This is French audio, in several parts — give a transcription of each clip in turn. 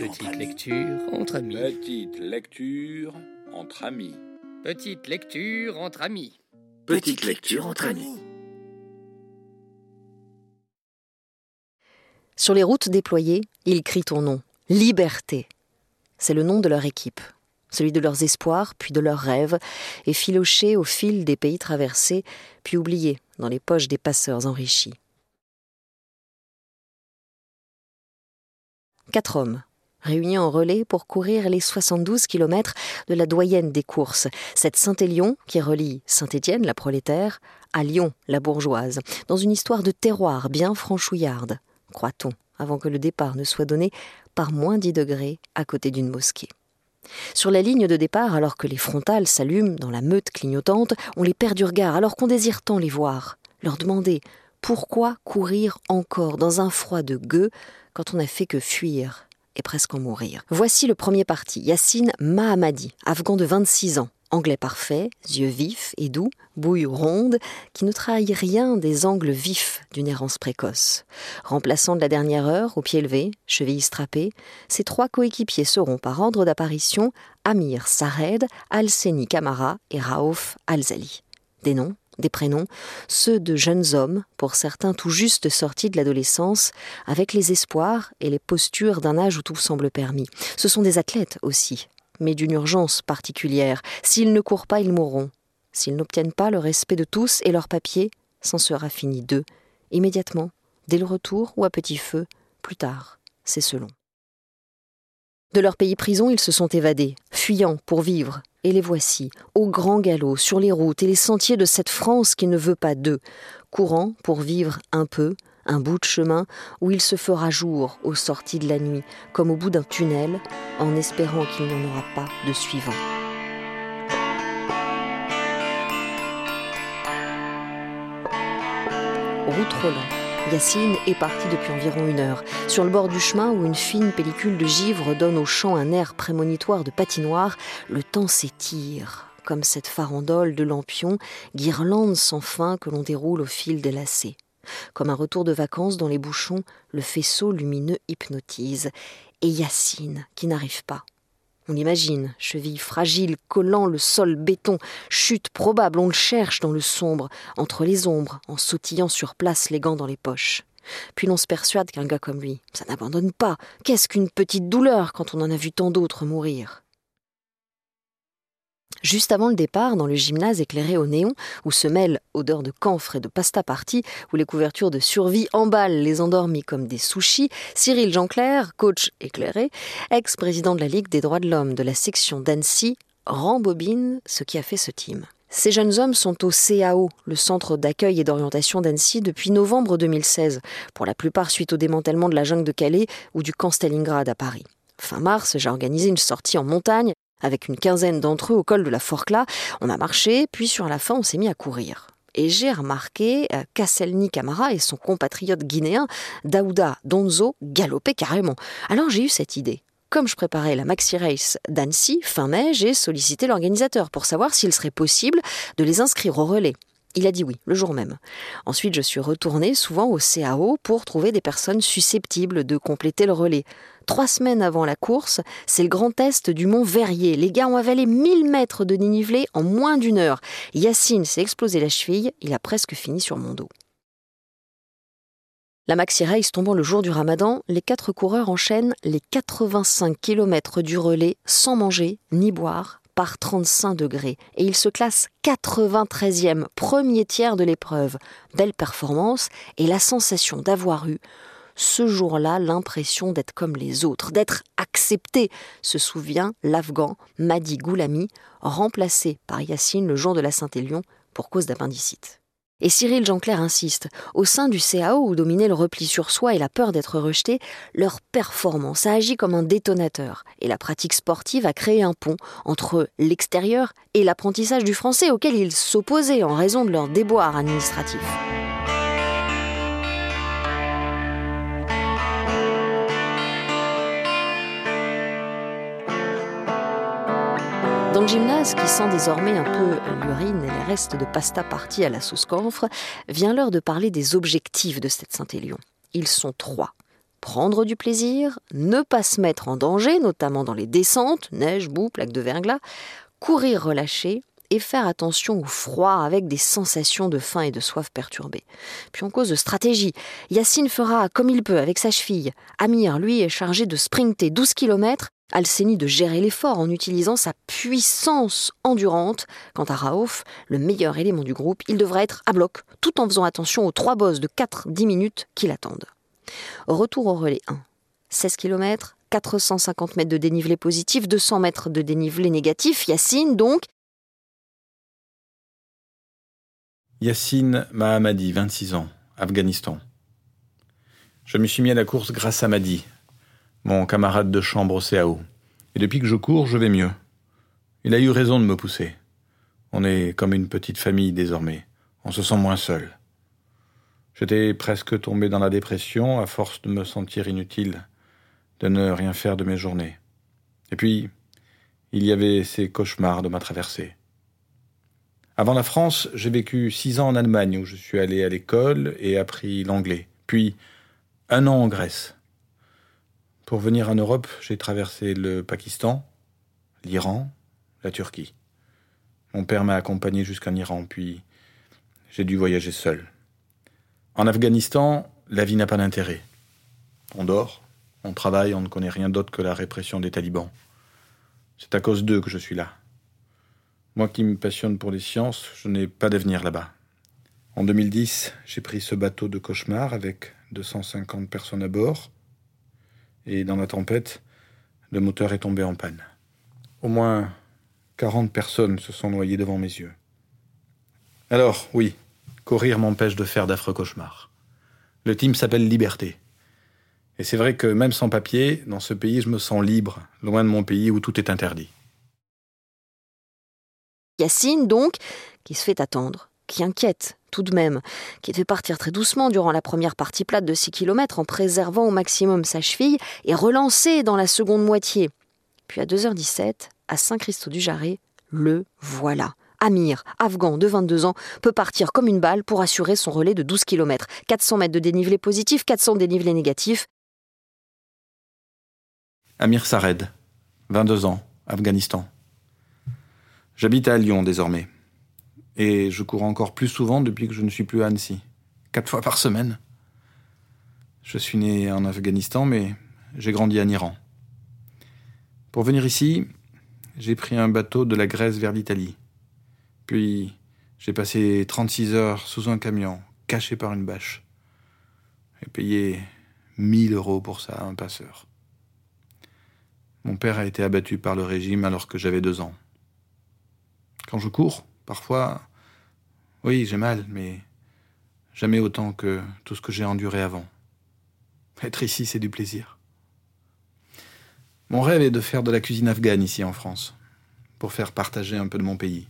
Petite lecture entre amis. Petite lecture entre amis. Petite lecture entre amis. Petite lecture entre amis. Sur les routes déployées, ils crient ton nom. Liberté. C'est le nom de leur équipe, celui de leurs espoirs, puis de leurs rêves, effilochés au fil des pays traversés, puis oubliés dans les poches des passeurs enrichis. Quatre hommes, réunis en relais pour courir les 72 kilomètres de la doyenne des courses, cette Saint-Élion qui relie Saint-Étienne, la prolétaire, à Lyon, la bourgeoise, dans une histoire de terroir bien franchouillarde, croit-on, avant que le départ ne soit donné par moins 10 degrés à côté d'une mosquée. Sur la ligne de départ, alors que les frontales s'allument dans la meute clignotante, on les perd du regard alors qu'on désire tant les voir, leur demander pourquoi courir encore dans un froid de gueux quand on n'a fait que fuir et presque en mourir. Voici le premier parti, Yassine Mahamadi, afghan de 26 ans, anglais parfait, yeux vifs et doux, bouille ronde, qui ne trahit rien des angles vifs d'une errance précoce. Remplaçant de la dernière heure, au pied levé, chevilles strappées, ses trois coéquipiers seront par ordre d'apparition Amir Sared, Al-Seni Kamara et Raouf Al-Zali. Des noms des prénoms, ceux de jeunes hommes, pour certains tout juste sortis de l'adolescence, avec les espoirs et les postures d'un âge où tout semble permis. Ce sont des athlètes aussi, mais d'une urgence particulière. S'ils ne courent pas, ils mourront. S'ils n'obtiennent pas le respect de tous et leur papier, c'en sera fini d'eux, immédiatement, dès le retour ou à petit feu, plus tard, c'est selon. De leur pays prison, ils se sont évadés, fuyant pour vivre, et les voici, au grand galop, sur les routes et les sentiers de cette France qui ne veut pas d'eux, courant pour vivre un peu, un bout de chemin où il se fera jour aux sorties de la nuit, comme au bout d'un tunnel, en espérant qu'il n'y en aura pas de suivant. Route. Yacine est parti depuis environ une heure. Sur le bord du chemin, où une fine pellicule de givre donne au champ un air prémonitoire de patinoire, le temps s'étire, comme cette farandole de lampions, guirlande sans fin que l'on déroule au fil des lacets. Comme un retour de vacances dans les bouchons, le faisceau lumineux hypnotise. Et Yacine, qui n'arrive pas, on l'imagine, cheville fragile, collant le sol béton, chute probable, on le cherche dans le sombre, entre les ombres, en sautillant sur place les gants dans les poches. Puis l'on se persuade qu'un gars comme lui, ça n'abandonne pas. Qu'est-ce qu'une petite douleur quand on en a vu tant d'autres mourir? Juste avant le départ, dans le gymnase éclairé au néon, où se mêlent odeur de camphre et de pasta party, où les couvertures de survie emballent les endormis comme des sushis, Cyril Jeanclair, coach éclairé, ex-président de la Ligue des droits de l'homme de la section d'Annecy, rembobine ce qui a fait ce team. Ces jeunes hommes sont au CAO, le centre d'accueil et d'orientation d'Annecy, depuis novembre 2016, pour la plupart suite au démantèlement de la jungle de Calais ou du camp Stalingrad à Paris. Fin mars, j'ai organisé une sortie en montagne avec une quinzaine d'entre eux au col de la Forcla. On a marché, puis sur la fin, on s'est mis à courir. Et j'ai remarqué euh, Kasselni Camara et son compatriote guinéen Daouda Donzo galoper carrément. Alors j'ai eu cette idée. Comme je préparais la Maxi Race d'Annecy fin mai, j'ai sollicité l'organisateur pour savoir s'il serait possible de les inscrire au relais. Il a dit oui, le jour même. Ensuite, je suis retournée souvent au CAO pour trouver des personnes susceptibles de compléter le relais. Trois semaines avant la course, c'est le grand test du mont Verrier. Les gars ont avalé 1000 mètres de dénivelé en moins d'une heure. Yacine s'est explosé la cheville, il a presque fini sur mon dos. La Maxi Race tombant le jour du ramadan, les quatre coureurs enchaînent les 85 km du relais sans manger ni boire par 35 degrés et il se classe 93e, premier tiers de l'épreuve. Belle performance et la sensation d'avoir eu ce jour-là l'impression d'être comme les autres, d'être accepté, se souvient l'Afghan Madi Goulami, remplacé par Yacine le jour de la Saint-Élion pour cause d'appendicite. Et Cyril Jeanclair insiste, au sein du CAO où dominait le repli sur soi et la peur d'être rejeté, leur performance a agi comme un détonateur, et la pratique sportive a créé un pont entre l'extérieur et l'apprentissage du français auquel ils s'opposaient en raison de leur déboire administratif. Dans le gymnase, qui sent désormais un peu l'urine et les restes de pasta partis à la sauce camphre, vient l'heure de parler des objectifs de cette Saint-Élion. Ils sont trois. prendre du plaisir, ne pas se mettre en danger, notamment dans les descentes, neige, boue, plaques de verglas, courir relâché et faire attention au froid avec des sensations de faim et de soif perturbées. Puis en cause de stratégie, Yacine fera comme il peut avec sa cheville. Amir, lui, est chargé de sprinter 12 km, Alceni de gérer l'effort en utilisant sa puissance endurante. Quant à Raouf, le meilleur élément du groupe, il devrait être à bloc, tout en faisant attention aux trois bosses de 4-10 minutes qui l'attendent. Retour au relais 1. 16 km, 450 mètres de dénivelé positif, 200 mètres de dénivelé négatif. Yacine, donc, Yassine Mahamadi, 26 ans, Afghanistan. Je me suis mis à la course grâce à Madi, mon camarade de chambre au CAO. Et depuis que je cours, je vais mieux. Il a eu raison de me pousser. On est comme une petite famille désormais. On se sent moins seul. J'étais presque tombé dans la dépression à force de me sentir inutile, de ne rien faire de mes journées. Et puis, il y avait ces cauchemars de ma traversée. Avant la France, j'ai vécu six ans en Allemagne où je suis allé à l'école et appris l'anglais. Puis un an en Grèce. Pour venir en Europe, j'ai traversé le Pakistan, l'Iran, la Turquie. Mon père m'a accompagné jusqu'en Iran, puis j'ai dû voyager seul. En Afghanistan, la vie n'a pas d'intérêt. On dort, on travaille, on ne connaît rien d'autre que la répression des talibans. C'est à cause d'eux que je suis là. Moi qui me passionne pour les sciences, je n'ai pas d'avenir là-bas. En 2010, j'ai pris ce bateau de cauchemar avec 250 personnes à bord. Et dans la tempête, le moteur est tombé en panne. Au moins 40 personnes se sont noyées devant mes yeux. Alors, oui, courir m'empêche de faire d'affreux cauchemars. Le team s'appelle Liberté. Et c'est vrai que même sans papier, dans ce pays, je me sens libre, loin de mon pays où tout est interdit. Yacine, donc, qui se fait attendre, qui inquiète tout de même, qui fait partir très doucement durant la première partie plate de 6 km en préservant au maximum sa cheville et relancer dans la seconde moitié. Puis à 2h17, à Saint-Christo-du-Jarret, le voilà. Amir, afghan de 22 ans, peut partir comme une balle pour assurer son relais de 12 km. 400 mètres de dénivelé positif, 400 de dénivelé négatif. Amir Sared, 22 ans, Afghanistan. J'habite à Lyon désormais. Et je cours encore plus souvent depuis que je ne suis plus à Annecy. Quatre fois par semaine. Je suis né en Afghanistan, mais j'ai grandi en Iran. Pour venir ici, j'ai pris un bateau de la Grèce vers l'Italie. Puis j'ai passé 36 heures sous un camion, caché par une bâche. J'ai payé 1000 euros pour ça à un passeur. Mon père a été abattu par le régime alors que j'avais deux ans. Quand je cours, parfois, oui, j'ai mal, mais jamais autant que tout ce que j'ai enduré avant. Être ici, c'est du plaisir. Mon rêve est de faire de la cuisine afghane ici en France, pour faire partager un peu de mon pays,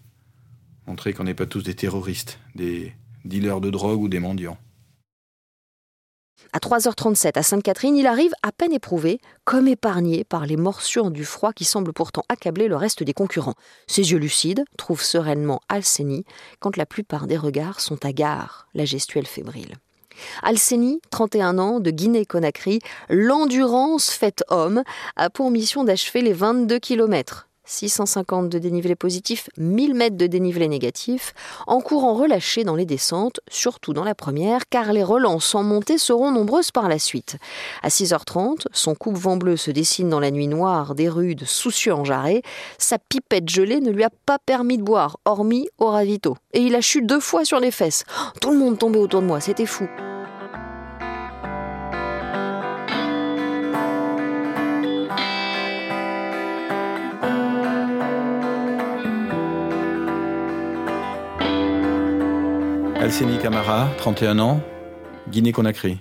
montrer qu'on n'est pas tous des terroristes, des dealers de drogue ou des mendiants. À 3h37 à Sainte-Catherine, il arrive à peine éprouvé, comme épargné par les morsures du froid qui semble pourtant accabler le reste des concurrents. Ses yeux lucides trouvent sereinement Alceni quand la plupart des regards sont hagards, la gestuelle fébrile. Alceni, 31 ans, de Guinée-Conakry, l'endurance faite homme, a pour mission d'achever les 22 kilomètres 650 de dénivelé positif, 1000 mètres de dénivelé négatif, en courant relâché dans les descentes, surtout dans la première, car les relances en montée seront nombreuses par la suite. À 6h30, son coupe-vent bleu se dessine dans la nuit noire des rues de Soucieux en Jarret. Sa pipette gelée ne lui a pas permis de boire, hormis au ravito. Et il a chuté deux fois sur les fesses. Tout le monde tombait autour de moi, c'était fou. Alcénie Camara, 31 ans, Guinée-Conakry.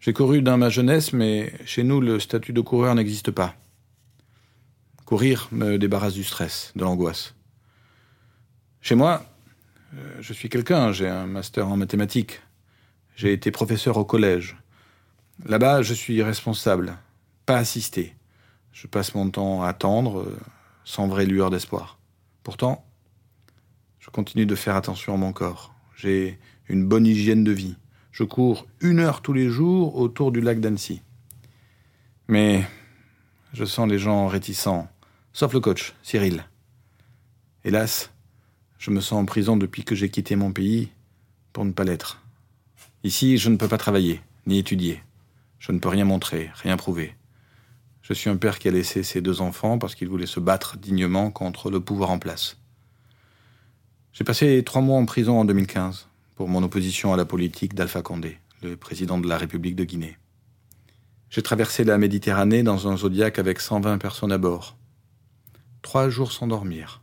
J'ai couru dans ma jeunesse, mais chez nous, le statut de coureur n'existe pas. Courir me débarrasse du stress, de l'angoisse. Chez moi, euh, je suis quelqu'un, j'ai un master en mathématiques. J'ai été professeur au collège. Là-bas, je suis responsable, pas assisté. Je passe mon temps à attendre, euh, sans vraie lueur d'espoir. Pourtant, je continue de faire attention à mon corps. J'ai une bonne hygiène de vie. Je cours une heure tous les jours autour du lac d'Annecy. Mais je sens les gens réticents, sauf le coach, Cyril. Hélas, je me sens en prison depuis que j'ai quitté mon pays pour ne pas l'être. Ici, je ne peux pas travailler, ni étudier. Je ne peux rien montrer, rien prouver. Je suis un père qui a laissé ses deux enfants parce qu'il voulait se battre dignement contre le pouvoir en place. J'ai passé trois mois en prison en 2015 pour mon opposition à la politique d'Alpha Condé, le président de la République de Guinée. J'ai traversé la Méditerranée dans un zodiaque avec 120 personnes à bord. Trois jours sans dormir.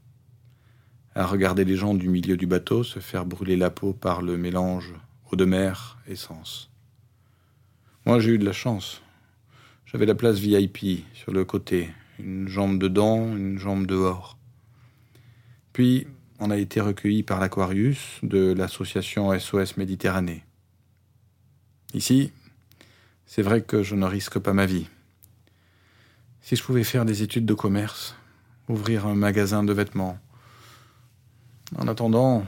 À regarder les gens du milieu du bateau se faire brûler la peau par le mélange eau de mer, essence. Moi, j'ai eu de la chance. J'avais la place VIP sur le côté, une jambe dedans, une jambe dehors. Puis, on a été recueillis par l'Aquarius de l'association SOS Méditerranée. Ici, c'est vrai que je ne risque pas ma vie. Si je pouvais faire des études de commerce, ouvrir un magasin de vêtements. En attendant,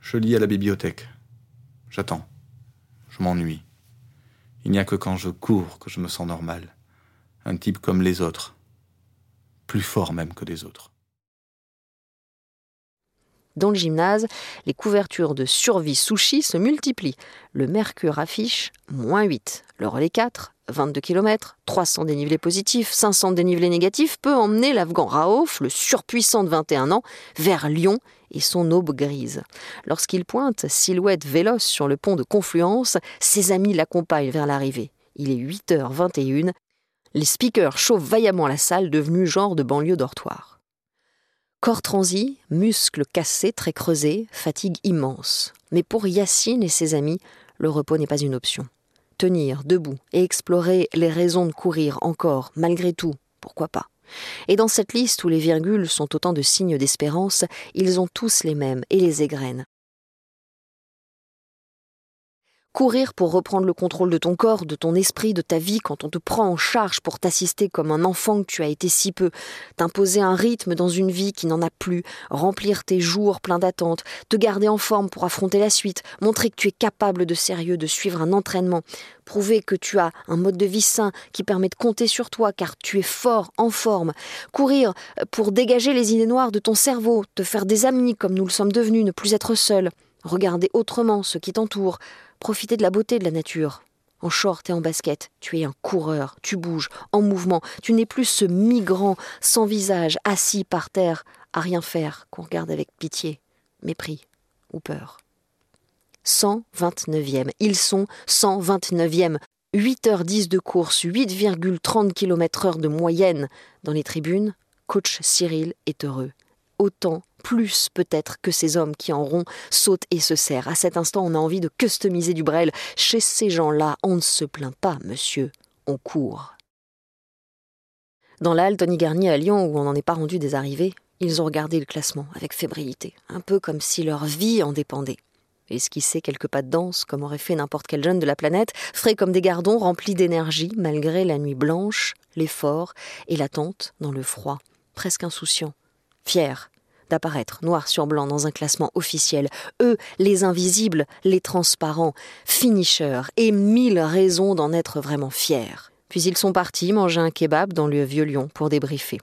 je lis à la bibliothèque. J'attends. Je m'ennuie. Il n'y a que quand je cours que je me sens normal. Un type comme les autres. Plus fort même que les autres. Dans le gymnase, les couvertures de survie sushi se multiplient. Le mercure affiche moins 8. Le relais 4, 22 km, 300 dénivelés positifs, 500 dénivelés négatifs, peut emmener l'Afghan Raouf, le surpuissant de 21 ans, vers Lyon et son aube grise. Lorsqu'il pointe, silhouette véloce sur le pont de Confluence, ses amis l'accompagnent vers l'arrivée. Il est 8h21. Les speakers chauffent vaillamment la salle devenue genre de banlieue dortoir. Corps transi, muscles cassés, très creusés, fatigue immense. Mais pour Yacine et ses amis, le repos n'est pas une option. Tenir debout et explorer les raisons de courir encore, malgré tout, pourquoi pas et dans cette liste où les virgules sont autant de signes d'espérance, ils ont tous les mêmes et les égrènent. Courir pour reprendre le contrôle de ton corps, de ton esprit, de ta vie quand on te prend en charge pour t'assister comme un enfant que tu as été si peu, t'imposer un rythme dans une vie qui n'en a plus, remplir tes jours pleins d'attentes, te garder en forme pour affronter la suite, montrer que tu es capable de sérieux, de suivre un entraînement, prouver que tu as un mode de vie sain qui permet de compter sur toi car tu es fort, en forme, courir pour dégager les idées noires de ton cerveau, te faire des amis comme nous le sommes devenus, ne plus être seul, regarder autrement ce qui t'entoure, profiter de la beauté de la nature. En short et en basket, tu es un coureur, tu bouges, en mouvement, tu n'es plus ce migrant sans visage, assis par terre, à rien faire, qu'on regarde avec pitié, mépris ou peur. 129e, ils sont 129e, 8h10 de course, 8,30 km/h de moyenne. Dans les tribunes, coach Cyril est heureux. Autant plus peut-être que ces hommes qui en rond sautent et se serrent. À cet instant, on a envie de customiser du Brel. Chez ces gens-là, on ne se plaint pas, monsieur, on court. Dans l'Al, Tony Garnier à Lyon, où on n'en est pas rendu des arrivées, ils ont regardé le classement avec fébrilité, un peu comme si leur vie en dépendait. Esquisser quelques pas de danse, comme aurait fait n'importe quel jeune de la planète, frais comme des gardons, remplis d'énergie, malgré la nuit blanche, l'effort et l'attente dans le froid, presque insouciant, fiers d'apparaître noir sur blanc dans un classement officiel. Eux, les invisibles, les transparents, finishers, et mille raisons d'en être vraiment fiers. Puis ils sont partis manger un kebab dans le vieux Lyon pour débriefer.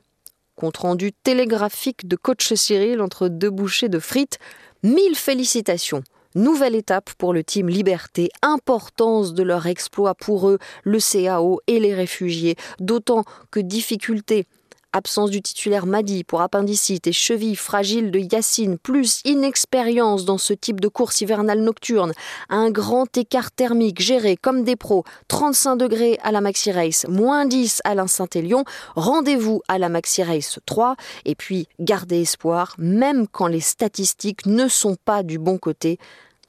Compte rendu télégraphique de coach Cyril entre deux bouchées de frites. Mille félicitations. Nouvelle étape pour le team Liberté, importance de leur exploit pour eux, le CAO et les réfugiés, d'autant que difficulté absence du titulaire Madi pour appendicite et cheville fragile de Yacine, plus inexpérience dans ce type de course hivernale nocturne, un grand écart thermique géré comme des pros, 35 degrés à la Maxi Race, moins 10 à l'Saint-Élion, rendez-vous à la Maxi Race 3, et puis gardez espoir, même quand les statistiques ne sont pas du bon côté,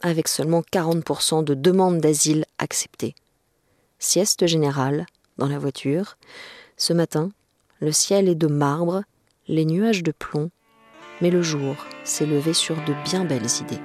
avec seulement 40% de demandes d'asile acceptées. Sieste générale dans la voiture. Ce matin, le ciel est de marbre, les nuages de plomb, mais le jour s'est levé sur de bien belles idées.